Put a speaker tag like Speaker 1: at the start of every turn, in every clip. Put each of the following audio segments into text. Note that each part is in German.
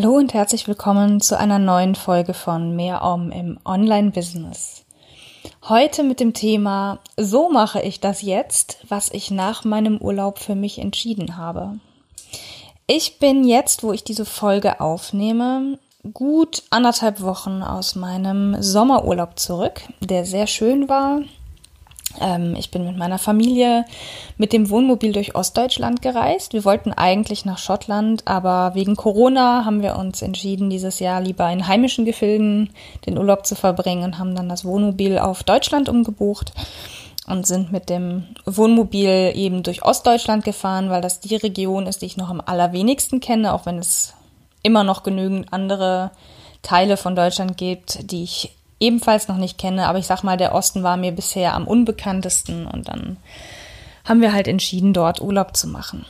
Speaker 1: Hallo und herzlich willkommen zu einer neuen Folge von Mehr Om im Online-Business. Heute mit dem Thema So mache ich das jetzt, was ich nach meinem Urlaub für mich entschieden habe. Ich bin jetzt, wo ich diese Folge aufnehme, gut anderthalb Wochen aus meinem Sommerurlaub zurück, der sehr schön war, ähm, ich bin mit meiner Familie mit dem Wohnmobil durch Ostdeutschland gereist. Wir wollten eigentlich nach Schottland, aber wegen Corona haben wir uns entschieden, dieses Jahr lieber in heimischen Gefilden den Urlaub zu verbringen und haben dann das Wohnmobil auf Deutschland umgebucht und sind mit dem Wohnmobil eben durch Ostdeutschland gefahren, weil das die Region ist, die ich noch am allerwenigsten kenne, auch wenn es immer noch genügend andere Teile von Deutschland gibt, die ich ebenfalls noch nicht kenne. Aber ich sag mal, der Osten war mir bisher am unbekanntesten und dann haben wir halt entschieden, dort Urlaub zu machen.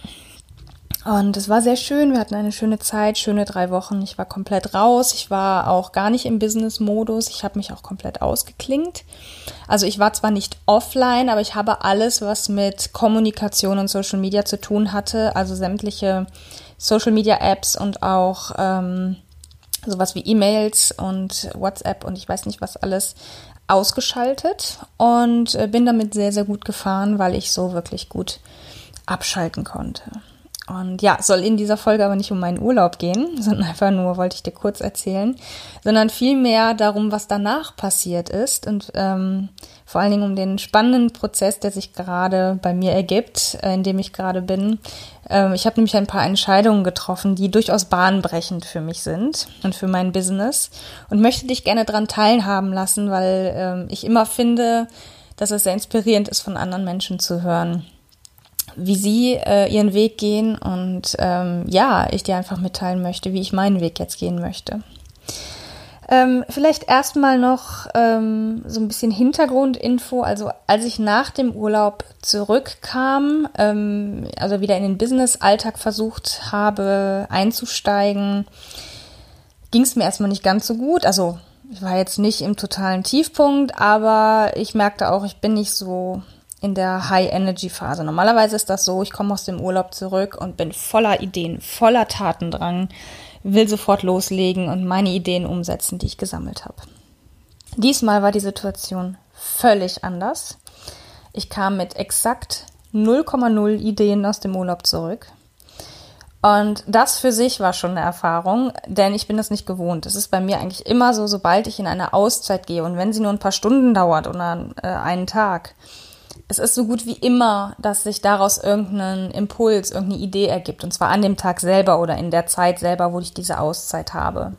Speaker 1: Und es war sehr schön. Wir hatten eine schöne Zeit, schöne drei Wochen. Ich war komplett raus. Ich war auch gar nicht im Business-Modus. Ich habe mich auch komplett ausgeklingt. Also ich war zwar nicht offline, aber ich habe alles, was mit Kommunikation und Social Media zu tun hatte, also sämtliche Social Media Apps und auch ähm, sowas wie E-Mails und WhatsApp und ich weiß nicht was alles ausgeschaltet und äh, bin damit sehr, sehr gut gefahren, weil ich so wirklich gut abschalten konnte. Und ja, soll in dieser Folge aber nicht um meinen Urlaub gehen, sondern einfach nur wollte ich dir kurz erzählen, sondern vielmehr darum, was danach passiert ist und ähm, vor allen Dingen um den spannenden Prozess, der sich gerade bei mir ergibt, äh, in dem ich gerade bin. Ähm, ich habe nämlich ein paar Entscheidungen getroffen, die durchaus bahnbrechend für mich sind und für mein Business und möchte dich gerne daran teilhaben lassen, weil ähm, ich immer finde, dass es sehr inspirierend ist, von anderen Menschen zu hören wie sie äh, ihren Weg gehen und ähm, ja, ich dir einfach mitteilen möchte, wie ich meinen Weg jetzt gehen möchte. Ähm, vielleicht erstmal noch ähm, so ein bisschen Hintergrundinfo. Also als ich nach dem Urlaub zurückkam, ähm, also wieder in den Business-Alltag versucht habe einzusteigen, ging es mir erstmal nicht ganz so gut. Also ich war jetzt nicht im totalen Tiefpunkt, aber ich merkte auch, ich bin nicht so in der High-Energy-Phase. Normalerweise ist das so, ich komme aus dem Urlaub zurück und bin voller Ideen, voller Tatendrang, will sofort loslegen und meine Ideen umsetzen, die ich gesammelt habe. Diesmal war die Situation völlig anders. Ich kam mit exakt 0,0 Ideen aus dem Urlaub zurück. Und das für sich war schon eine Erfahrung, denn ich bin das nicht gewohnt. Es ist bei mir eigentlich immer so, sobald ich in eine Auszeit gehe und wenn sie nur ein paar Stunden dauert oder äh, einen Tag, es ist so gut wie immer, dass sich daraus irgendein Impuls, irgendeine Idee ergibt. Und zwar an dem Tag selber oder in der Zeit selber, wo ich diese Auszeit habe.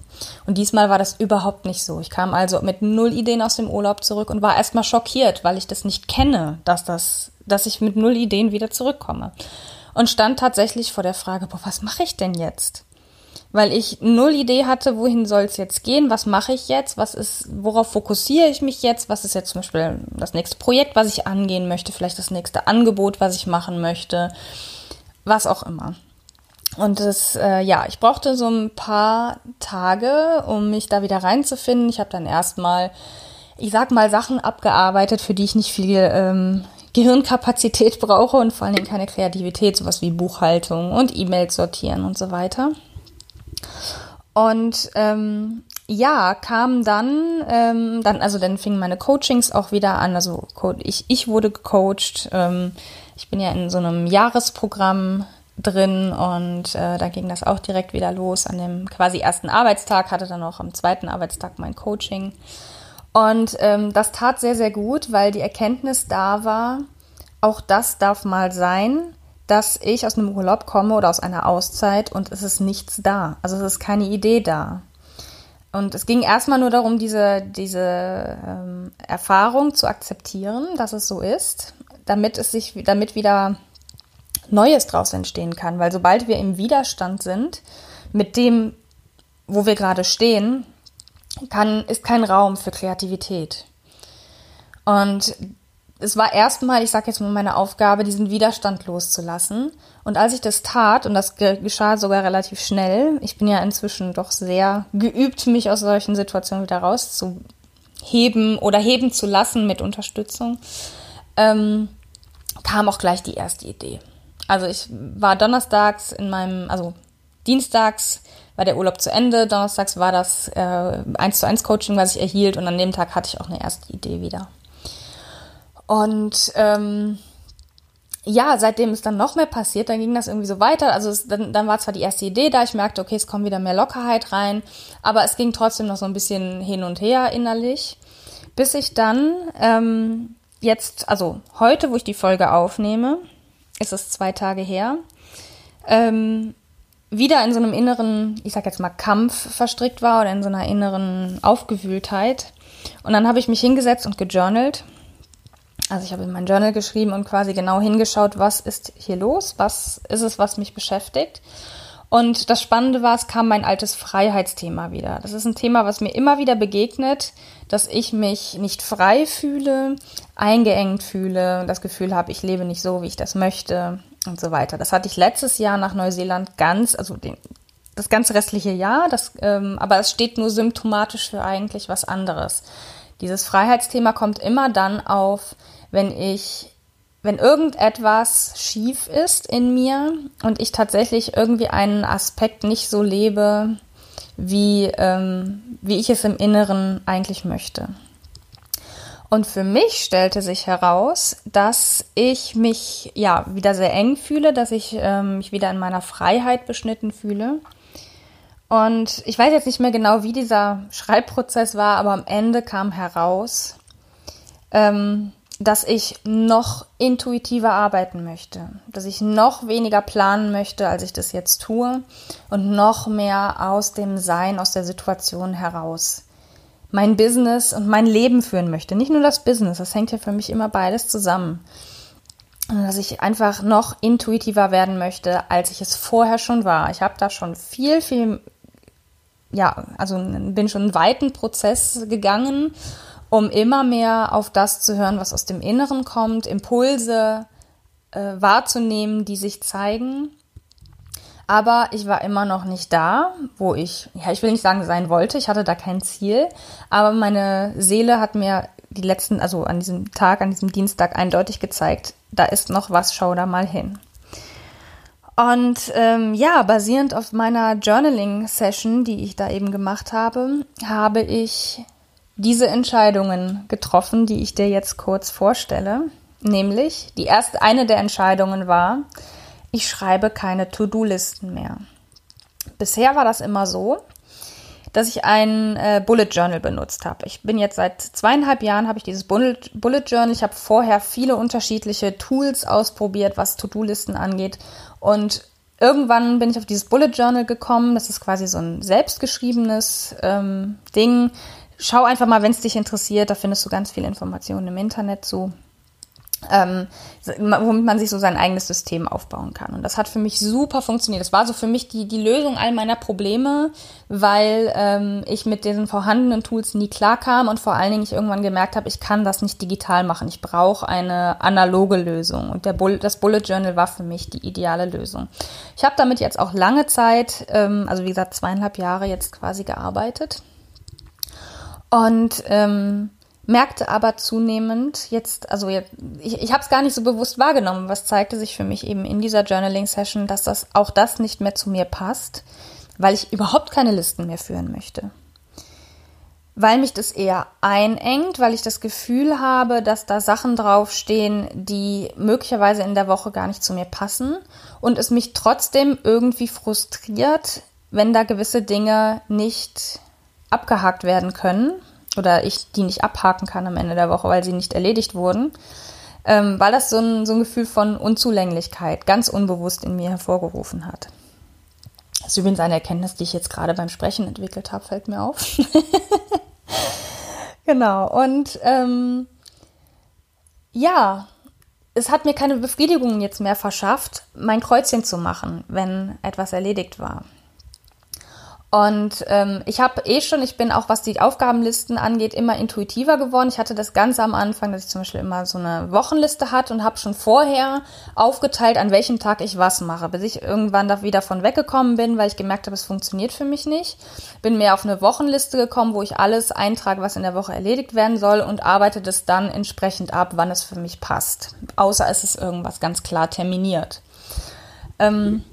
Speaker 1: Und diesmal war das überhaupt nicht so. Ich kam also mit null Ideen aus dem Urlaub zurück und war erstmal schockiert, weil ich das nicht kenne, dass das, dass ich mit null Ideen wieder zurückkomme. Und stand tatsächlich vor der Frage, boah, was mache ich denn jetzt? Weil ich null Idee hatte, wohin soll es jetzt gehen, was mache ich jetzt, was ist, worauf fokussiere ich mich jetzt, was ist jetzt zum Beispiel das nächste Projekt, was ich angehen möchte, vielleicht das nächste Angebot, was ich machen möchte, was auch immer. Und das, äh, ja, ich brauchte so ein paar Tage, um mich da wieder reinzufinden. Ich habe dann erstmal, ich sag mal, Sachen abgearbeitet, für die ich nicht viel ähm, Gehirnkapazität brauche und vor allen Dingen keine Kreativität, sowas wie Buchhaltung und E-Mails sortieren und so weiter. Und ähm, ja, kam dann, ähm, dann, also dann fingen meine Coachings auch wieder an. Also ich, ich wurde gecoacht. Ähm, ich bin ja in so einem Jahresprogramm drin und äh, da ging das auch direkt wieder los. An dem quasi ersten Arbeitstag hatte dann auch am zweiten Arbeitstag mein Coaching. Und ähm, das tat sehr, sehr gut, weil die Erkenntnis da war, auch das darf mal sein dass ich aus einem Urlaub komme oder aus einer Auszeit und es ist nichts da. Also es ist keine Idee da. Und es ging erstmal nur darum, diese, diese ähm, Erfahrung zu akzeptieren, dass es so ist, damit es sich, damit wieder Neues draus entstehen kann. Weil sobald wir im Widerstand sind mit dem, wo wir gerade stehen, kann, ist kein Raum für Kreativität. Und es war erstmal, ich sage jetzt mal meine Aufgabe, diesen Widerstand loszulassen. Und als ich das tat, und das geschah sogar relativ schnell, ich bin ja inzwischen doch sehr geübt, mich aus solchen Situationen wieder rauszuheben oder heben zu lassen mit Unterstützung, ähm, kam auch gleich die erste Idee. Also ich war donnerstags in meinem, also dienstags war der Urlaub zu Ende, donnerstags war das äh, 1 zu 1 Coaching, was ich erhielt und an dem Tag hatte ich auch eine erste Idee wieder. Und ähm, ja, seitdem ist dann noch mehr passiert, dann ging das irgendwie so weiter. Also es, dann, dann war zwar die erste Idee da, ich merkte, okay, es kommt wieder mehr Lockerheit rein, aber es ging trotzdem noch so ein bisschen hin und her innerlich, bis ich dann ähm, jetzt, also heute, wo ich die Folge aufnehme, ist es zwei Tage her, ähm, wieder in so einem inneren, ich sag jetzt mal Kampf verstrickt war oder in so einer inneren Aufgewühltheit. Und dann habe ich mich hingesetzt und gejournalt also ich habe in mein Journal geschrieben und quasi genau hingeschaut, was ist hier los, was ist es, was mich beschäftigt. Und das Spannende war, es kam mein altes Freiheitsthema wieder. Das ist ein Thema, was mir immer wieder begegnet, dass ich mich nicht frei fühle, eingeengt fühle, das Gefühl habe, ich lebe nicht so, wie ich das möchte und so weiter. Das hatte ich letztes Jahr nach Neuseeland ganz, also den, das ganze restliche Jahr, das, ähm, aber es steht nur symptomatisch für eigentlich was anderes. Dieses Freiheitsthema kommt immer dann auf, wenn ich, wenn irgendetwas schief ist in mir und ich tatsächlich irgendwie einen Aspekt nicht so lebe, wie, ähm, wie ich es im Inneren eigentlich möchte. Und für mich stellte sich heraus, dass ich mich ja wieder sehr eng fühle, dass ich ähm, mich wieder in meiner Freiheit beschnitten fühle. Und ich weiß jetzt nicht mehr genau, wie dieser Schreibprozess war, aber am Ende kam heraus, ähm, dass ich noch intuitiver arbeiten möchte, dass ich noch weniger planen möchte, als ich das jetzt tue und noch mehr aus dem Sein, aus der Situation heraus mein Business und mein Leben führen möchte. Nicht nur das Business, das hängt ja für mich immer beides zusammen. Dass ich einfach noch intuitiver werden möchte, als ich es vorher schon war. Ich habe da schon viel, viel, ja, also bin schon einen weiten Prozess gegangen um immer mehr auf das zu hören, was aus dem Inneren kommt, Impulse äh, wahrzunehmen, die sich zeigen. Aber ich war immer noch nicht da, wo ich, ja, ich will nicht sagen sein wollte, ich hatte da kein Ziel, aber meine Seele hat mir die letzten, also an diesem Tag, an diesem Dienstag eindeutig gezeigt, da ist noch was, schau da mal hin. Und ähm, ja, basierend auf meiner Journaling-Session, die ich da eben gemacht habe, habe ich diese Entscheidungen getroffen, die ich dir jetzt kurz vorstelle. Nämlich, die erste, eine der Entscheidungen war, ich schreibe keine To-Do-Listen mehr. Bisher war das immer so, dass ich ein äh, Bullet Journal benutzt habe. Ich bin jetzt seit zweieinhalb Jahren habe ich dieses Bullet, Bullet Journal. Ich habe vorher viele unterschiedliche Tools ausprobiert, was To-Do-Listen angeht. Und irgendwann bin ich auf dieses Bullet Journal gekommen. Das ist quasi so ein selbstgeschriebenes ähm, Ding, schau einfach mal, wenn es dich interessiert, da findest du ganz viele Informationen im Internet zu. Ähm, womit man sich so sein eigenes System aufbauen kann. Und das hat für mich super funktioniert. Das war so für mich die, die Lösung all meiner Probleme, weil ähm, ich mit diesen vorhandenen Tools nie klarkam und vor allen Dingen ich irgendwann gemerkt habe, ich kann das nicht digital machen. Ich brauche eine analoge Lösung. Und der Bull das Bullet Journal war für mich die ideale Lösung. Ich habe damit jetzt auch lange Zeit, ähm, also wie gesagt zweieinhalb Jahre jetzt quasi gearbeitet und ähm, merkte aber zunehmend jetzt, also ich, ich habe es gar nicht so bewusst wahrgenommen, was zeigte sich für mich eben in dieser Journaling-Session, dass das auch das nicht mehr zu mir passt, weil ich überhaupt keine Listen mehr führen möchte. Weil mich das eher einengt, weil ich das Gefühl habe, dass da Sachen draufstehen, die möglicherweise in der Woche gar nicht zu mir passen und es mich trotzdem irgendwie frustriert, wenn da gewisse Dinge nicht abgehakt werden können oder ich die nicht abhaken kann am Ende der Woche, weil sie nicht erledigt wurden, ähm, weil das so ein, so ein Gefühl von Unzulänglichkeit ganz unbewusst in mir hervorgerufen hat. Das ist übrigens eine Erkenntnis, die ich jetzt gerade beim Sprechen entwickelt habe, fällt mir auf. genau, und ähm, ja, es hat mir keine Befriedigung jetzt mehr verschafft, mein Kreuzchen zu machen, wenn etwas erledigt war. Und ähm, ich habe eh schon, ich bin auch, was die Aufgabenlisten angeht, immer intuitiver geworden. Ich hatte das ganz am Anfang, dass ich zum Beispiel immer so eine Wochenliste hatte und habe schon vorher aufgeteilt, an welchem Tag ich was mache, bis ich irgendwann da wieder von weggekommen bin, weil ich gemerkt habe, es funktioniert für mich nicht. Bin mehr auf eine Wochenliste gekommen, wo ich alles eintrage, was in der Woche erledigt werden soll und arbeite das dann entsprechend ab, wann es für mich passt. Außer es ist irgendwas ganz klar terminiert. Ähm,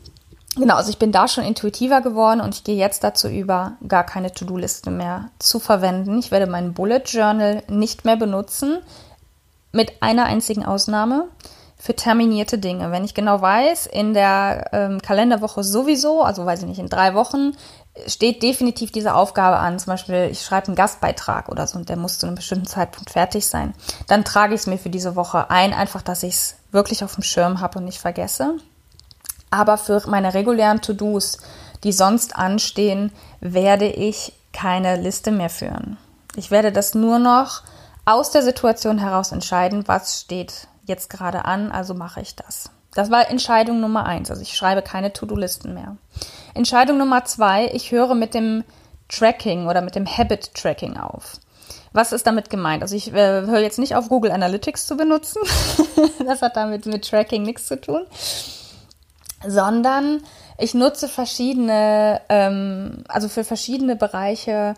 Speaker 1: Genau, also ich bin da schon intuitiver geworden und ich gehe jetzt dazu über, gar keine To-Do-Liste mehr zu verwenden. Ich werde meinen Bullet Journal nicht mehr benutzen, mit einer einzigen Ausnahme für terminierte Dinge. Wenn ich genau weiß, in der ähm, Kalenderwoche sowieso, also weiß ich nicht, in drei Wochen steht definitiv diese Aufgabe an. Zum Beispiel, ich schreibe einen Gastbeitrag oder so und der muss zu einem bestimmten Zeitpunkt fertig sein. Dann trage ich es mir für diese Woche ein, einfach, dass ich es wirklich auf dem Schirm habe und nicht vergesse. Aber für meine regulären To-Dos, die sonst anstehen, werde ich keine Liste mehr führen. Ich werde das nur noch aus der Situation heraus entscheiden, was steht jetzt gerade an, also mache ich das. Das war Entscheidung Nummer eins. Also ich schreibe keine To-Do-Listen mehr. Entscheidung Nummer zwei, ich höre mit dem Tracking oder mit dem Habit Tracking auf. Was ist damit gemeint? Also ich äh, höre jetzt nicht auf, Google Analytics zu benutzen. das hat damit mit Tracking nichts zu tun sondern ich nutze verschiedene, ähm, also für verschiedene Bereiche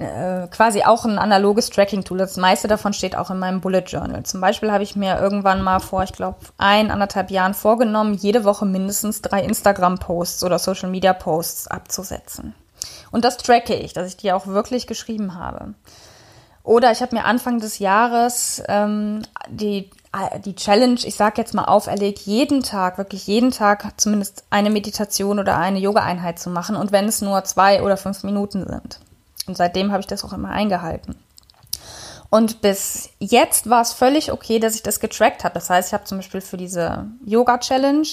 Speaker 1: äh, quasi auch ein analoges Tracking-Tool. Das meiste davon steht auch in meinem Bullet Journal. Zum Beispiel habe ich mir irgendwann mal vor, ich glaube, ein, anderthalb Jahren vorgenommen, jede Woche mindestens drei Instagram-Posts oder Social-Media-Posts abzusetzen. Und das tracke ich, dass ich die auch wirklich geschrieben habe. Oder ich habe mir Anfang des Jahres ähm, die die Challenge, ich sage jetzt mal auferlegt, jeden Tag, wirklich jeden Tag zumindest eine Meditation oder eine Yoga-Einheit zu machen und wenn es nur zwei oder fünf Minuten sind. Und seitdem habe ich das auch immer eingehalten. Und bis jetzt war es völlig okay, dass ich das getrackt habe. Das heißt, ich habe zum Beispiel für diese Yoga-Challenge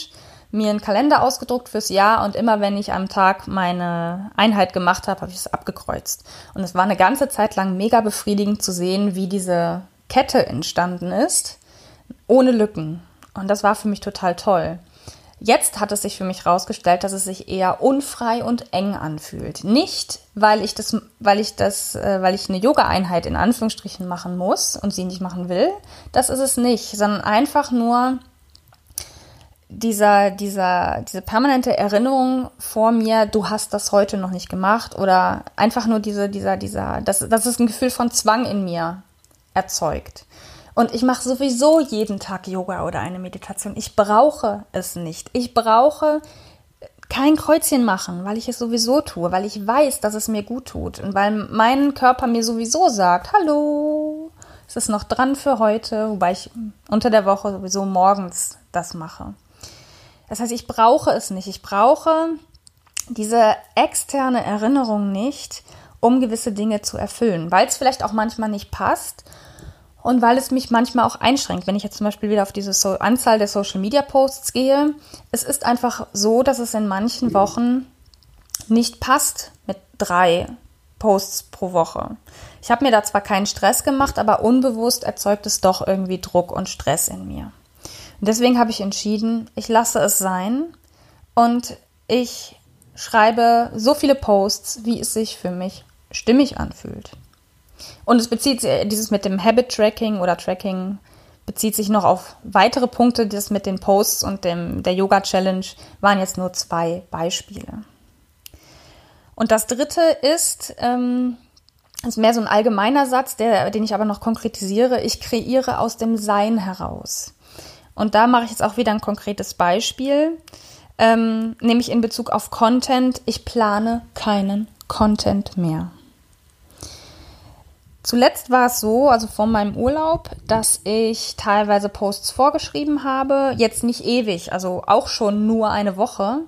Speaker 1: mir einen Kalender ausgedruckt fürs Jahr und immer wenn ich am Tag meine Einheit gemacht habe, habe ich es abgekreuzt. Und es war eine ganze Zeit lang mega befriedigend zu sehen, wie diese Kette entstanden ist ohne Lücken. Und das war für mich total toll. Jetzt hat es sich für mich herausgestellt, dass es sich eher unfrei und eng anfühlt. Nicht, weil ich das, weil ich das, äh, weil ich eine Yoga-Einheit in Anführungsstrichen machen muss und sie nicht machen will. Das ist es nicht, sondern einfach nur dieser, dieser, diese permanente Erinnerung vor mir, du hast das heute noch nicht gemacht oder einfach nur diese, dieser, dieser, das, das ist ein Gefühl von Zwang in mir erzeugt. Und ich mache sowieso jeden Tag Yoga oder eine Meditation. Ich brauche es nicht. Ich brauche kein Kreuzchen machen, weil ich es sowieso tue, weil ich weiß, dass es mir gut tut und weil mein Körper mir sowieso sagt, hallo, es ist noch dran für heute, wobei ich unter der Woche sowieso morgens das mache. Das heißt, ich brauche es nicht. Ich brauche diese externe Erinnerung nicht, um gewisse Dinge zu erfüllen, weil es vielleicht auch manchmal nicht passt und weil es mich manchmal auch einschränkt. Wenn ich jetzt zum Beispiel wieder auf diese so Anzahl der Social Media Posts gehe, es ist einfach so, dass es in manchen Wochen nicht passt mit drei Posts pro Woche. Ich habe mir da zwar keinen Stress gemacht, aber unbewusst erzeugt es doch irgendwie Druck und Stress in mir. Und deswegen habe ich entschieden, ich lasse es sein und ich schreibe so viele Posts, wie es sich für mich stimmig anfühlt. Und es bezieht sich, dieses mit dem Habit Tracking oder Tracking bezieht sich noch auf weitere Punkte. Das mit den Posts und dem, der Yoga Challenge waren jetzt nur zwei Beispiele. Und das dritte ist, ähm, ist mehr so ein allgemeiner Satz, der, den ich aber noch konkretisiere. Ich kreiere aus dem Sein heraus. Und da mache ich jetzt auch wieder ein konkretes Beispiel, ähm, nämlich in Bezug auf Content. Ich plane keinen Content mehr. Zuletzt war es so, also vor meinem Urlaub, dass ich teilweise Posts vorgeschrieben habe, jetzt nicht ewig, also auch schon nur eine Woche.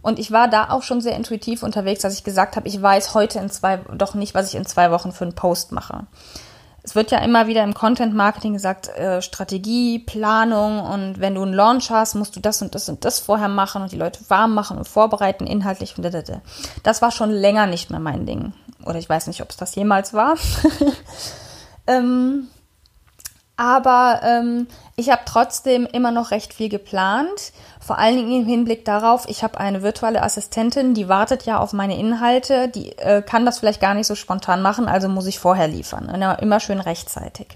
Speaker 1: Und ich war da auch schon sehr intuitiv unterwegs, dass ich gesagt habe, ich weiß heute in zwei, doch nicht, was ich in zwei Wochen für einen Post mache. Es wird ja immer wieder im Content Marketing gesagt, äh, Strategie, Planung und wenn du einen Launch hast, musst du das und das und das vorher machen und die Leute warm machen und vorbereiten, inhaltlich und da, da, da. Das war schon länger nicht mehr mein Ding oder ich weiß nicht, ob es das jemals war. ähm, Aber ähm, ich habe trotzdem immer noch recht viel geplant. Vor allen Dingen im Hinblick darauf, ich habe eine virtuelle Assistentin, die wartet ja auf meine Inhalte, die äh, kann das vielleicht gar nicht so spontan machen, also muss ich vorher liefern. Immer schön rechtzeitig.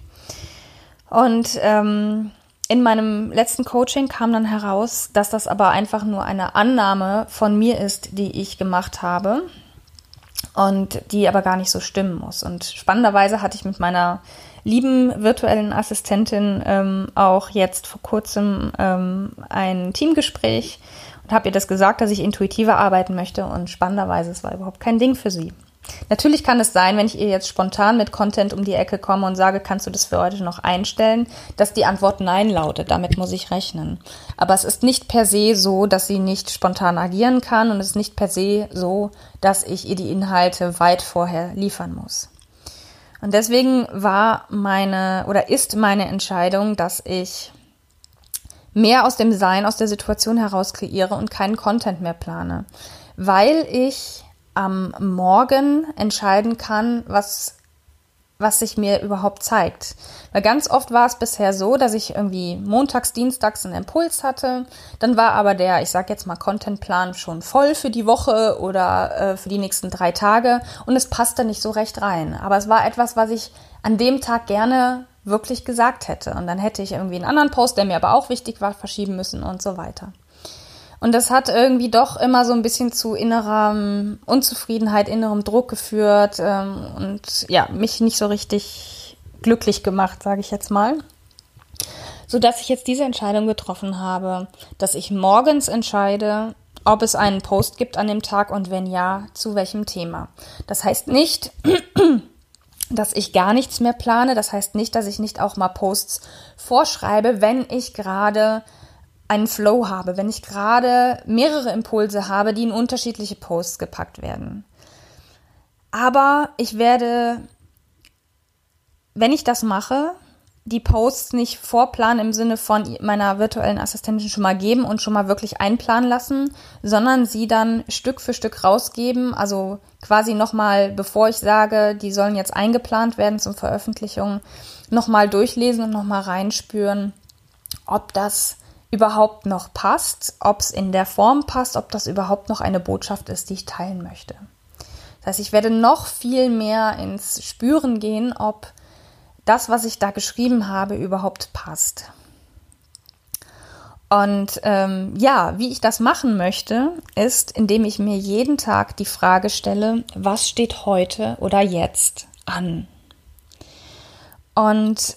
Speaker 1: Und ähm, in meinem letzten Coaching kam dann heraus, dass das aber einfach nur eine Annahme von mir ist, die ich gemacht habe und die aber gar nicht so stimmen muss. Und spannenderweise hatte ich mit meiner lieben virtuellen Assistentin ähm, auch jetzt vor kurzem ähm, ein Teamgespräch und habe ihr das gesagt, dass ich intuitiver arbeiten möchte und spannenderweise es war überhaupt kein Ding für sie. Natürlich kann es sein, wenn ich ihr jetzt spontan mit Content um die Ecke komme und sage, kannst du das für heute noch einstellen, dass die Antwort Nein lautet. Damit muss ich rechnen. Aber es ist nicht per se so, dass sie nicht spontan agieren kann und es ist nicht per se so, dass ich ihr die Inhalte weit vorher liefern muss. Und deswegen war meine oder ist meine Entscheidung, dass ich mehr aus dem Sein, aus der Situation heraus kreiere und keinen Content mehr plane, weil ich am Morgen entscheiden kann, was was sich mir überhaupt zeigt. Weil ganz oft war es bisher so, dass ich irgendwie montags, dienstags einen Impuls hatte. Dann war aber der, ich sag jetzt mal, Contentplan schon voll für die Woche oder äh, für die nächsten drei Tage und es passte nicht so recht rein. Aber es war etwas, was ich an dem Tag gerne wirklich gesagt hätte. Und dann hätte ich irgendwie einen anderen Post, der mir aber auch wichtig war, verschieben müssen und so weiter. Und das hat irgendwie doch immer so ein bisschen zu innerer Unzufriedenheit, innerem Druck geführt ähm, und ja, mich nicht so richtig glücklich gemacht, sage ich jetzt mal. So dass ich jetzt diese Entscheidung getroffen habe, dass ich morgens entscheide, ob es einen Post gibt an dem Tag und wenn ja, zu welchem Thema. Das heißt nicht, dass ich gar nichts mehr plane. Das heißt nicht, dass ich nicht auch mal Posts vorschreibe, wenn ich gerade einen Flow habe, wenn ich gerade mehrere Impulse habe, die in unterschiedliche Posts gepackt werden. Aber ich werde, wenn ich das mache, die Posts nicht vorplanen im Sinne von meiner virtuellen Assistentin schon mal geben und schon mal wirklich einplanen lassen, sondern sie dann Stück für Stück rausgeben, also quasi nochmal, bevor ich sage, die sollen jetzt eingeplant werden zum Veröffentlichung, nochmal durchlesen und nochmal reinspüren, ob das überhaupt noch passt, ob es in der Form passt, ob das überhaupt noch eine Botschaft ist, die ich teilen möchte. Das heißt, ich werde noch viel mehr ins Spüren gehen, ob das, was ich da geschrieben habe, überhaupt passt. Und ähm, ja, wie ich das machen möchte, ist, indem ich mir jeden Tag die Frage stelle, was steht heute oder jetzt an? Und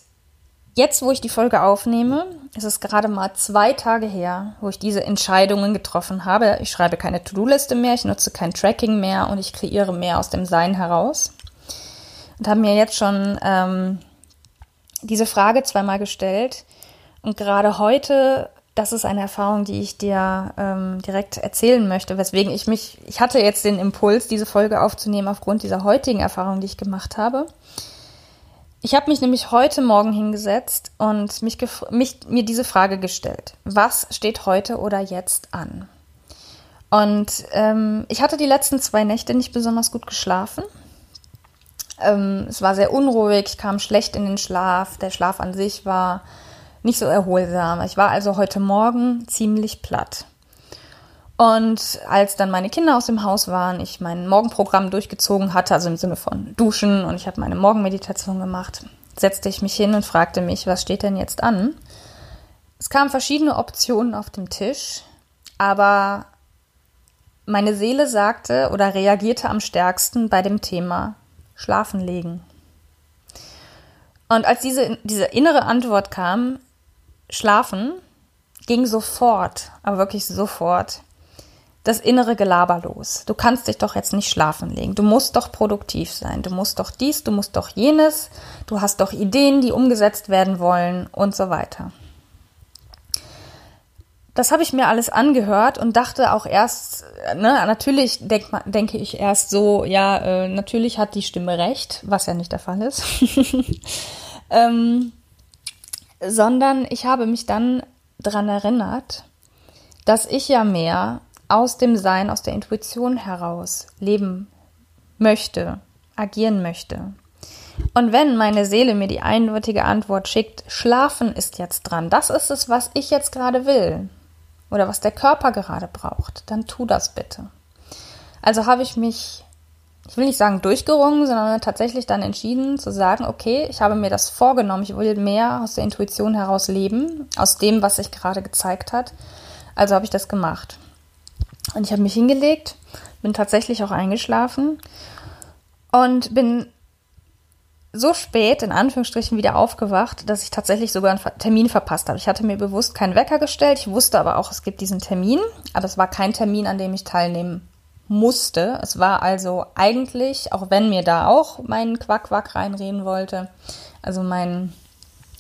Speaker 1: Jetzt, wo ich die Folge aufnehme, ist es gerade mal zwei Tage her, wo ich diese Entscheidungen getroffen habe. Ich schreibe keine To-Do-Liste mehr, ich nutze kein Tracking mehr und ich kreiere mehr aus dem Sein heraus. Und habe mir jetzt schon ähm, diese Frage zweimal gestellt. Und gerade heute, das ist eine Erfahrung, die ich dir ähm, direkt erzählen möchte, weswegen ich mich, ich hatte jetzt den Impuls, diese Folge aufzunehmen aufgrund dieser heutigen Erfahrung, die ich gemacht habe. Ich habe mich nämlich heute Morgen hingesetzt und mich, mich, mir diese Frage gestellt. Was steht heute oder jetzt an? Und ähm, ich hatte die letzten zwei Nächte nicht besonders gut geschlafen. Ähm, es war sehr unruhig, ich kam schlecht in den Schlaf. Der Schlaf an sich war nicht so erholsam. Ich war also heute Morgen ziemlich platt. Und als dann meine Kinder aus dem Haus waren, ich mein Morgenprogramm durchgezogen hatte, also im Sinne von Duschen und ich habe meine Morgenmeditation gemacht, setzte ich mich hin und fragte mich, was steht denn jetzt an? Es kamen verschiedene Optionen auf dem Tisch, aber meine Seele sagte oder reagierte am stärksten bei dem Thema Schlafen legen. Und als diese, diese innere Antwort kam, Schlafen, ging sofort, aber wirklich sofort das innere Gelaber los. Du kannst dich doch jetzt nicht schlafen legen. Du musst doch produktiv sein. Du musst doch dies, du musst doch jenes. Du hast doch Ideen, die umgesetzt werden wollen und so weiter. Das habe ich mir alles angehört und dachte auch erst, ne, natürlich denk, denke ich erst so, ja, äh, natürlich hat die Stimme recht, was ja nicht der Fall ist. ähm, sondern ich habe mich dann daran erinnert, dass ich ja mehr aus dem Sein, aus der Intuition heraus leben möchte, agieren möchte. Und wenn meine Seele mir die eindeutige Antwort schickt, schlafen ist jetzt dran, das ist es, was ich jetzt gerade will oder was der Körper gerade braucht, dann tu das bitte. Also habe ich mich, ich will nicht sagen durchgerungen, sondern tatsächlich dann entschieden zu sagen, okay, ich habe mir das vorgenommen, ich will mehr aus der Intuition heraus leben, aus dem, was sich gerade gezeigt hat. Also habe ich das gemacht. Und ich habe mich hingelegt, bin tatsächlich auch eingeschlafen und bin so spät in Anführungsstrichen wieder aufgewacht, dass ich tatsächlich sogar einen Termin verpasst habe. Ich hatte mir bewusst keinen Wecker gestellt. Ich wusste aber auch, es gibt diesen Termin, aber es war kein Termin, an dem ich teilnehmen musste. Es war also eigentlich, auch wenn mir da auch mein Quack-Quack reinreden wollte, also mein,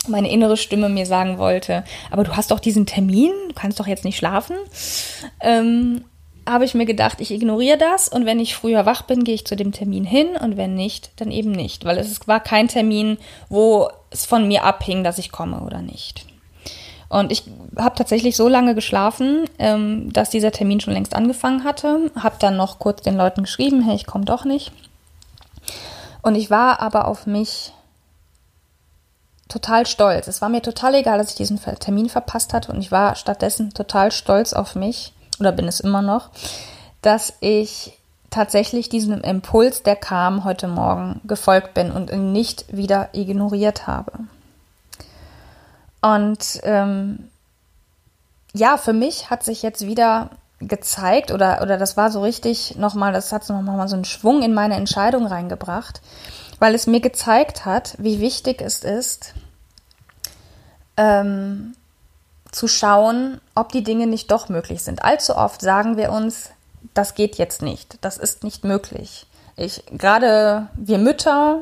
Speaker 1: meine innere Stimme mir sagen wollte, aber du hast doch diesen Termin, du kannst doch jetzt nicht schlafen. Ähm, habe ich mir gedacht, ich ignoriere das und wenn ich früher wach bin, gehe ich zu dem Termin hin und wenn nicht, dann eben nicht, weil es war kein Termin, wo es von mir abhing, dass ich komme oder nicht. Und ich habe tatsächlich so lange geschlafen, ähm, dass dieser Termin schon längst angefangen hatte. Habe dann noch kurz den Leuten geschrieben, hey, ich komme doch nicht. Und ich war aber auf mich total stolz. Es war mir total egal, dass ich diesen Termin verpasst hatte und ich war stattdessen total stolz auf mich, oder bin es immer noch, dass ich tatsächlich diesem Impuls, der kam heute Morgen, gefolgt bin und ihn nicht wieder ignoriert habe. Und ähm, ja, für mich hat sich jetzt wieder gezeigt oder, oder das war so richtig nochmal, das hat nochmal so einen Schwung in meine Entscheidung reingebracht, weil es mir gezeigt hat, wie wichtig es ist, ähm, zu schauen, ob die Dinge nicht doch möglich sind. Allzu oft sagen wir uns, das geht jetzt nicht, das ist nicht möglich. Ich, gerade wir Mütter,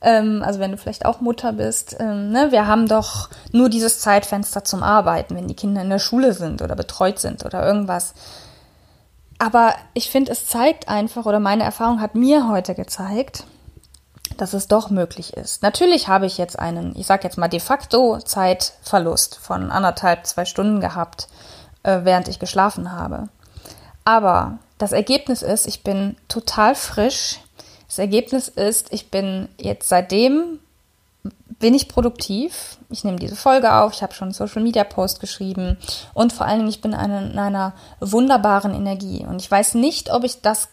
Speaker 1: ähm, also wenn du vielleicht auch Mutter bist, ähm, ne, wir haben doch nur dieses Zeitfenster zum Arbeiten, wenn die Kinder in der Schule sind oder betreut sind oder irgendwas. Aber ich finde, es zeigt einfach, oder meine Erfahrung hat mir heute gezeigt, dass es doch möglich ist. Natürlich habe ich jetzt einen, ich sage jetzt mal de facto Zeitverlust von anderthalb, zwei Stunden gehabt, äh, während ich geschlafen habe. Aber das Ergebnis ist, ich bin total frisch. Das Ergebnis ist, ich bin jetzt seitdem bin ich produktiv. Ich nehme diese Folge auf, ich habe schon einen Social Media Post geschrieben und vor allen Dingen, ich bin eine, in einer wunderbaren Energie. Und ich weiß nicht, ob ich das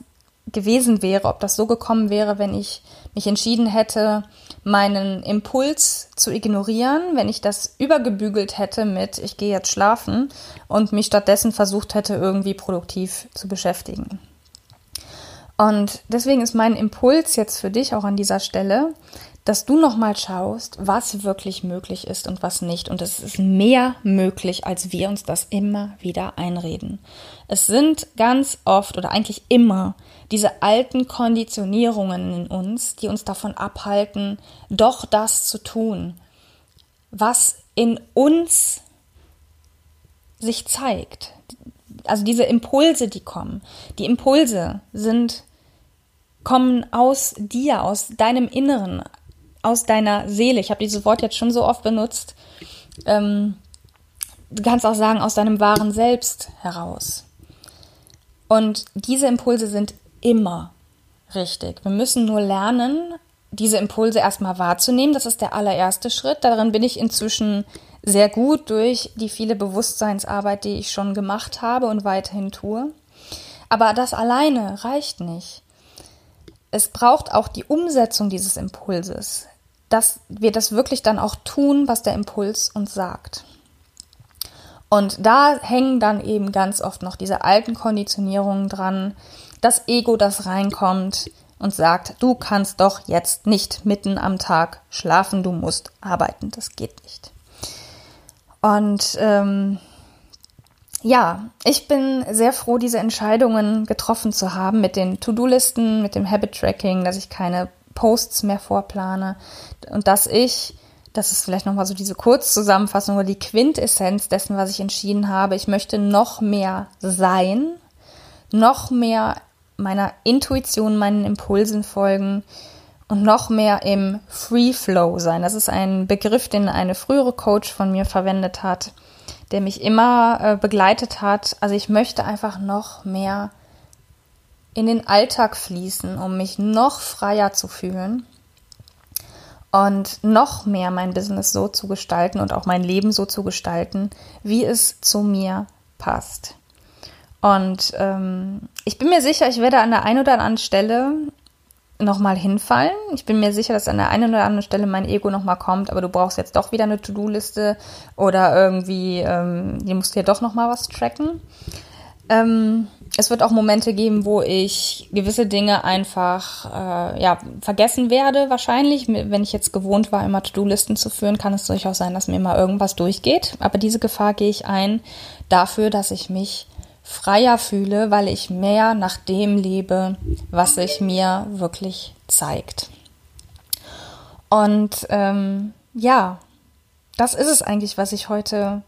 Speaker 1: gewesen wäre, ob das so gekommen wäre, wenn ich mich entschieden hätte, meinen Impuls zu ignorieren, wenn ich das übergebügelt hätte mit, ich gehe jetzt schlafen und mich stattdessen versucht hätte, irgendwie produktiv zu beschäftigen. Und deswegen ist mein Impuls jetzt für dich auch an dieser Stelle, dass du nochmal schaust, was wirklich möglich ist und was nicht. Und es ist mehr möglich, als wir uns das immer wieder einreden. Es sind ganz oft oder eigentlich immer diese alten Konditionierungen in uns, die uns davon abhalten, doch das zu tun, was in uns sich zeigt. Also diese Impulse, die kommen. Die Impulse sind kommen aus dir, aus deinem Inneren, aus deiner Seele. Ich habe dieses Wort jetzt schon so oft benutzt. Ähm, du kannst auch sagen, aus deinem wahren Selbst heraus. Und diese Impulse sind immer richtig. Wir müssen nur lernen, diese Impulse erstmal wahrzunehmen. Das ist der allererste Schritt. Darin bin ich inzwischen sehr gut durch die viele Bewusstseinsarbeit, die ich schon gemacht habe und weiterhin tue. Aber das alleine reicht nicht. Es braucht auch die Umsetzung dieses Impulses, dass wir das wirklich dann auch tun, was der Impuls uns sagt. Und da hängen dann eben ganz oft noch diese alten Konditionierungen dran, das Ego, das reinkommt und sagt, du kannst doch jetzt nicht mitten am Tag schlafen, du musst arbeiten, das geht nicht. Und ähm, ja, ich bin sehr froh, diese Entscheidungen getroffen zu haben mit den To-Do-Listen, mit dem Habit-Tracking, dass ich keine Posts mehr vorplane. Und dass ich, das ist vielleicht nochmal so diese Kurzzusammenfassung oder die Quintessenz dessen, was ich entschieden habe, ich möchte noch mehr sein, noch mehr meiner Intuition, meinen Impulsen folgen und noch mehr im Free Flow sein. Das ist ein Begriff, den eine frühere Coach von mir verwendet hat, der mich immer äh, begleitet hat. Also ich möchte einfach noch mehr in den Alltag fließen, um mich noch freier zu fühlen. und noch mehr mein Business so zu gestalten und auch mein Leben so zu gestalten, wie es zu mir passt. Und ähm, ich bin mir sicher, ich werde an der einen oder anderen Stelle nochmal hinfallen. Ich bin mir sicher, dass an der einen oder anderen Stelle mein Ego nochmal kommt, aber du brauchst jetzt doch wieder eine To-Do-Liste oder irgendwie, ähm, du musst hier doch nochmal was tracken. Ähm, es wird auch Momente geben, wo ich gewisse Dinge einfach äh, ja, vergessen werde, wahrscheinlich. Wenn ich jetzt gewohnt war, immer To-Do-Listen zu führen, kann es durchaus sein, dass mir mal irgendwas durchgeht. Aber diese Gefahr gehe ich ein dafür, dass ich mich freier fühle, weil ich mehr nach dem lebe, was sich mir wirklich zeigt. Und ähm, ja, das ist es eigentlich, was ich heute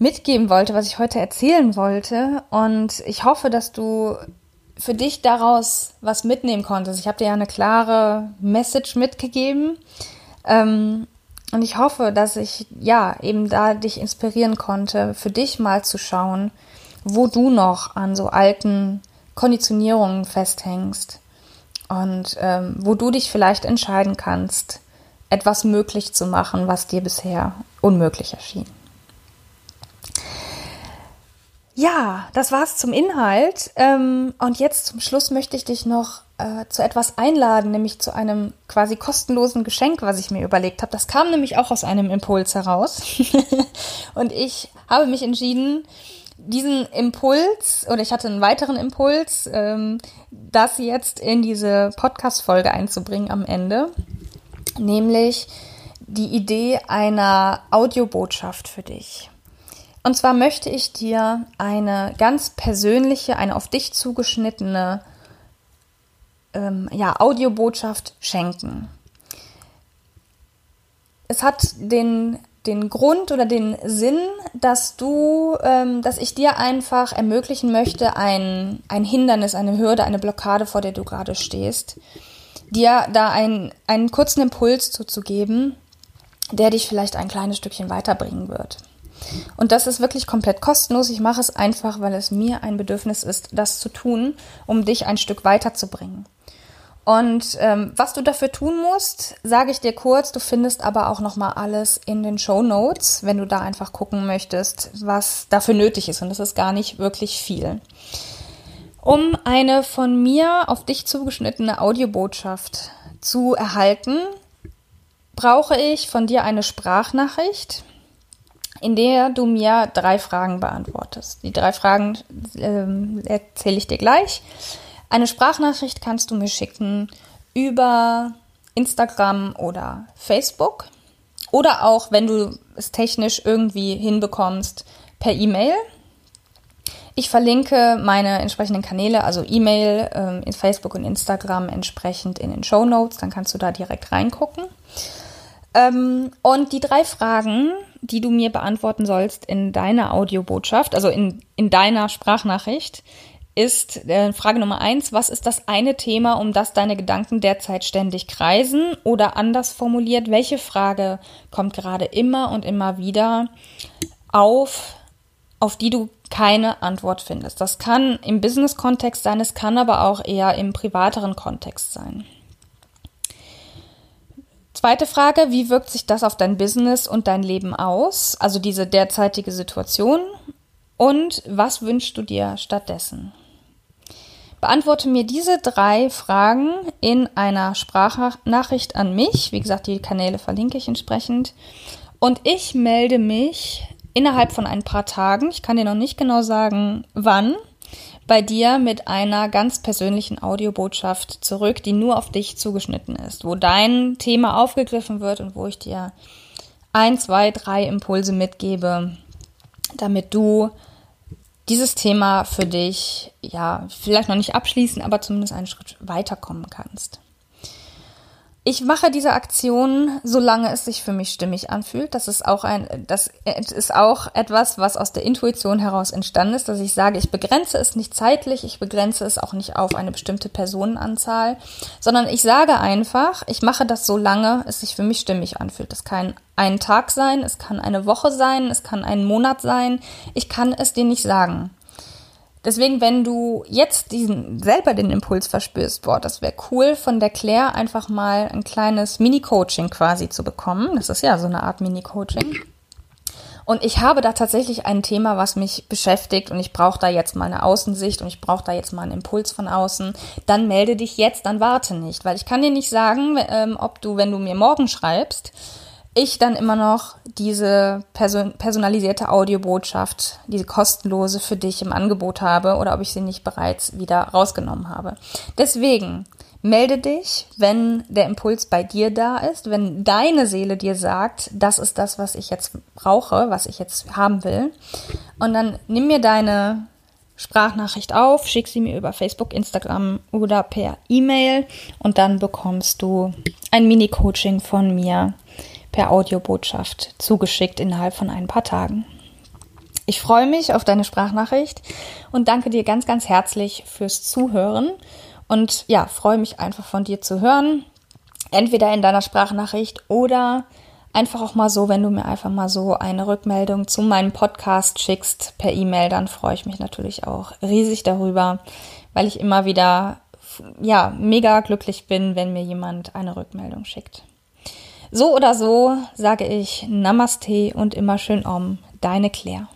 Speaker 1: mitgeben wollte, was ich heute erzählen wollte. Und ich hoffe, dass du für dich daraus was mitnehmen konntest. Ich habe dir ja eine klare Message mitgegeben. Ähm, und ich hoffe, dass ich ja eben da dich inspirieren konnte, für dich mal zu schauen, wo du noch an so alten Konditionierungen festhängst und ähm, wo du dich vielleicht entscheiden kannst, etwas möglich zu machen, was dir bisher unmöglich erschien. Ja, das war's zum Inhalt. Ähm, und jetzt zum Schluss möchte ich dich noch äh, zu etwas einladen, nämlich zu einem quasi kostenlosen Geschenk, was ich mir überlegt habe. Das kam nämlich auch aus einem Impuls heraus. und ich habe mich entschieden, diesen Impuls, oder ich hatte einen weiteren Impuls, ähm, das jetzt in diese Podcast-Folge einzubringen am Ende, nämlich die Idee einer Audiobotschaft für dich. Und zwar möchte ich dir eine ganz persönliche, eine auf dich zugeschnittene ähm, ja, Audiobotschaft schenken. Es hat den den Grund oder den Sinn, dass du, ähm, dass ich dir einfach ermöglichen möchte, ein, ein Hindernis, eine Hürde, eine Blockade, vor der du gerade stehst, dir da ein, einen kurzen Impuls zuzugeben, der dich vielleicht ein kleines Stückchen weiterbringen wird. Und das ist wirklich komplett kostenlos. Ich mache es einfach, weil es mir ein Bedürfnis ist, das zu tun, um dich ein Stück weiterzubringen. Und ähm, was du dafür tun musst, sage ich dir kurz. Du findest aber auch noch mal alles in den Show Notes, wenn du da einfach gucken möchtest, was dafür nötig ist. Und das ist gar nicht wirklich viel. Um eine von mir auf dich zugeschnittene Audiobotschaft zu erhalten, brauche ich von dir eine Sprachnachricht, in der du mir drei Fragen beantwortest. Die drei Fragen ähm, erzähle ich dir gleich. Eine Sprachnachricht kannst du mir schicken über Instagram oder Facebook oder auch, wenn du es technisch irgendwie hinbekommst, per E-Mail. Ich verlinke meine entsprechenden Kanäle, also E-Mail, ähm, in Facebook und Instagram entsprechend in den Show Notes, dann kannst du da direkt reingucken. Ähm, und die drei Fragen, die du mir beantworten sollst in deiner Audiobotschaft, also in, in deiner Sprachnachricht, ist äh, Frage Nummer eins, was ist das eine Thema, um das deine Gedanken derzeit ständig kreisen? Oder anders formuliert, welche Frage kommt gerade immer und immer wieder auf, auf die du keine Antwort findest? Das kann im Business-Kontext sein, es kann aber auch eher im privateren Kontext sein. Zweite Frage, wie wirkt sich das auf dein Business und dein Leben aus? Also diese derzeitige Situation. Und was wünschst du dir stattdessen? Beantworte mir diese drei Fragen in einer Sprachnachricht an mich. Wie gesagt, die Kanäle verlinke ich entsprechend. Und ich melde mich innerhalb von ein paar Tagen, ich kann dir noch nicht genau sagen, wann, bei dir mit einer ganz persönlichen Audiobotschaft zurück, die nur auf dich zugeschnitten ist, wo dein Thema aufgegriffen wird und wo ich dir ein, zwei, drei Impulse mitgebe, damit du dieses Thema für dich, ja, vielleicht noch nicht abschließen, aber zumindest einen Schritt weiterkommen kannst. Ich mache diese Aktion, solange es sich für mich stimmig anfühlt. Das ist auch ein, das ist auch etwas, was aus der Intuition heraus entstanden ist, dass ich sage, ich begrenze es nicht zeitlich, ich begrenze es auch nicht auf eine bestimmte Personenanzahl, sondern ich sage einfach, ich mache das, solange es sich für mich stimmig anfühlt. Das kann ein Tag sein, es kann eine Woche sein, es kann ein Monat sein. Ich kann es dir nicht sagen. Deswegen, wenn du jetzt diesen selber den Impuls verspürst, boah, das wäre cool, von der Claire einfach mal ein kleines Mini-Coaching quasi zu bekommen. Das ist ja so eine Art Mini-Coaching. Und ich habe da tatsächlich ein Thema, was mich beschäftigt und ich brauche da jetzt mal eine Außensicht und ich brauche da jetzt mal einen Impuls von außen. Dann melde dich jetzt, dann warte nicht, weil ich kann dir nicht sagen, ähm, ob du, wenn du mir morgen schreibst, ich dann immer noch diese person personalisierte Audiobotschaft, diese kostenlose für dich im Angebot habe oder ob ich sie nicht bereits wieder rausgenommen habe. Deswegen melde dich, wenn der Impuls bei dir da ist, wenn deine Seele dir sagt, das ist das, was ich jetzt brauche, was ich jetzt haben will. Und dann nimm mir deine Sprachnachricht auf, schick sie mir über Facebook, Instagram oder per E-Mail und dann bekommst du ein Mini-Coaching von mir per Audiobotschaft zugeschickt innerhalb von ein paar Tagen. Ich freue mich auf deine Sprachnachricht und danke dir ganz, ganz herzlich fürs Zuhören und ja, freue mich einfach von dir zu hören. Entweder in deiner Sprachnachricht oder einfach auch mal so, wenn du mir einfach mal so eine Rückmeldung zu meinem Podcast schickst per E-Mail, dann freue ich mich natürlich auch riesig darüber, weil ich immer wieder ja, mega glücklich bin, wenn mir jemand eine Rückmeldung schickt. So oder so sage ich Namaste und immer schön Om, deine Claire.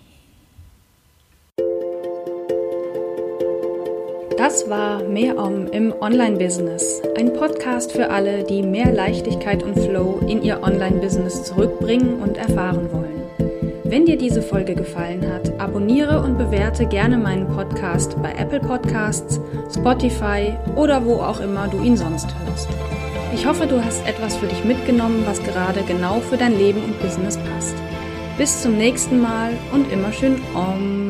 Speaker 1: Das war Mehr Om im Online-Business. Ein Podcast für alle, die mehr Leichtigkeit und Flow in ihr Online-Business zurückbringen und erfahren wollen. Wenn dir diese Folge gefallen hat, abonniere und bewerte gerne meinen Podcast bei Apple Podcasts, Spotify oder wo auch immer du ihn sonst hörst. Ich hoffe, du hast etwas für dich mitgenommen, was gerade genau für dein Leben und Business passt. Bis zum nächsten Mal und immer schön Om.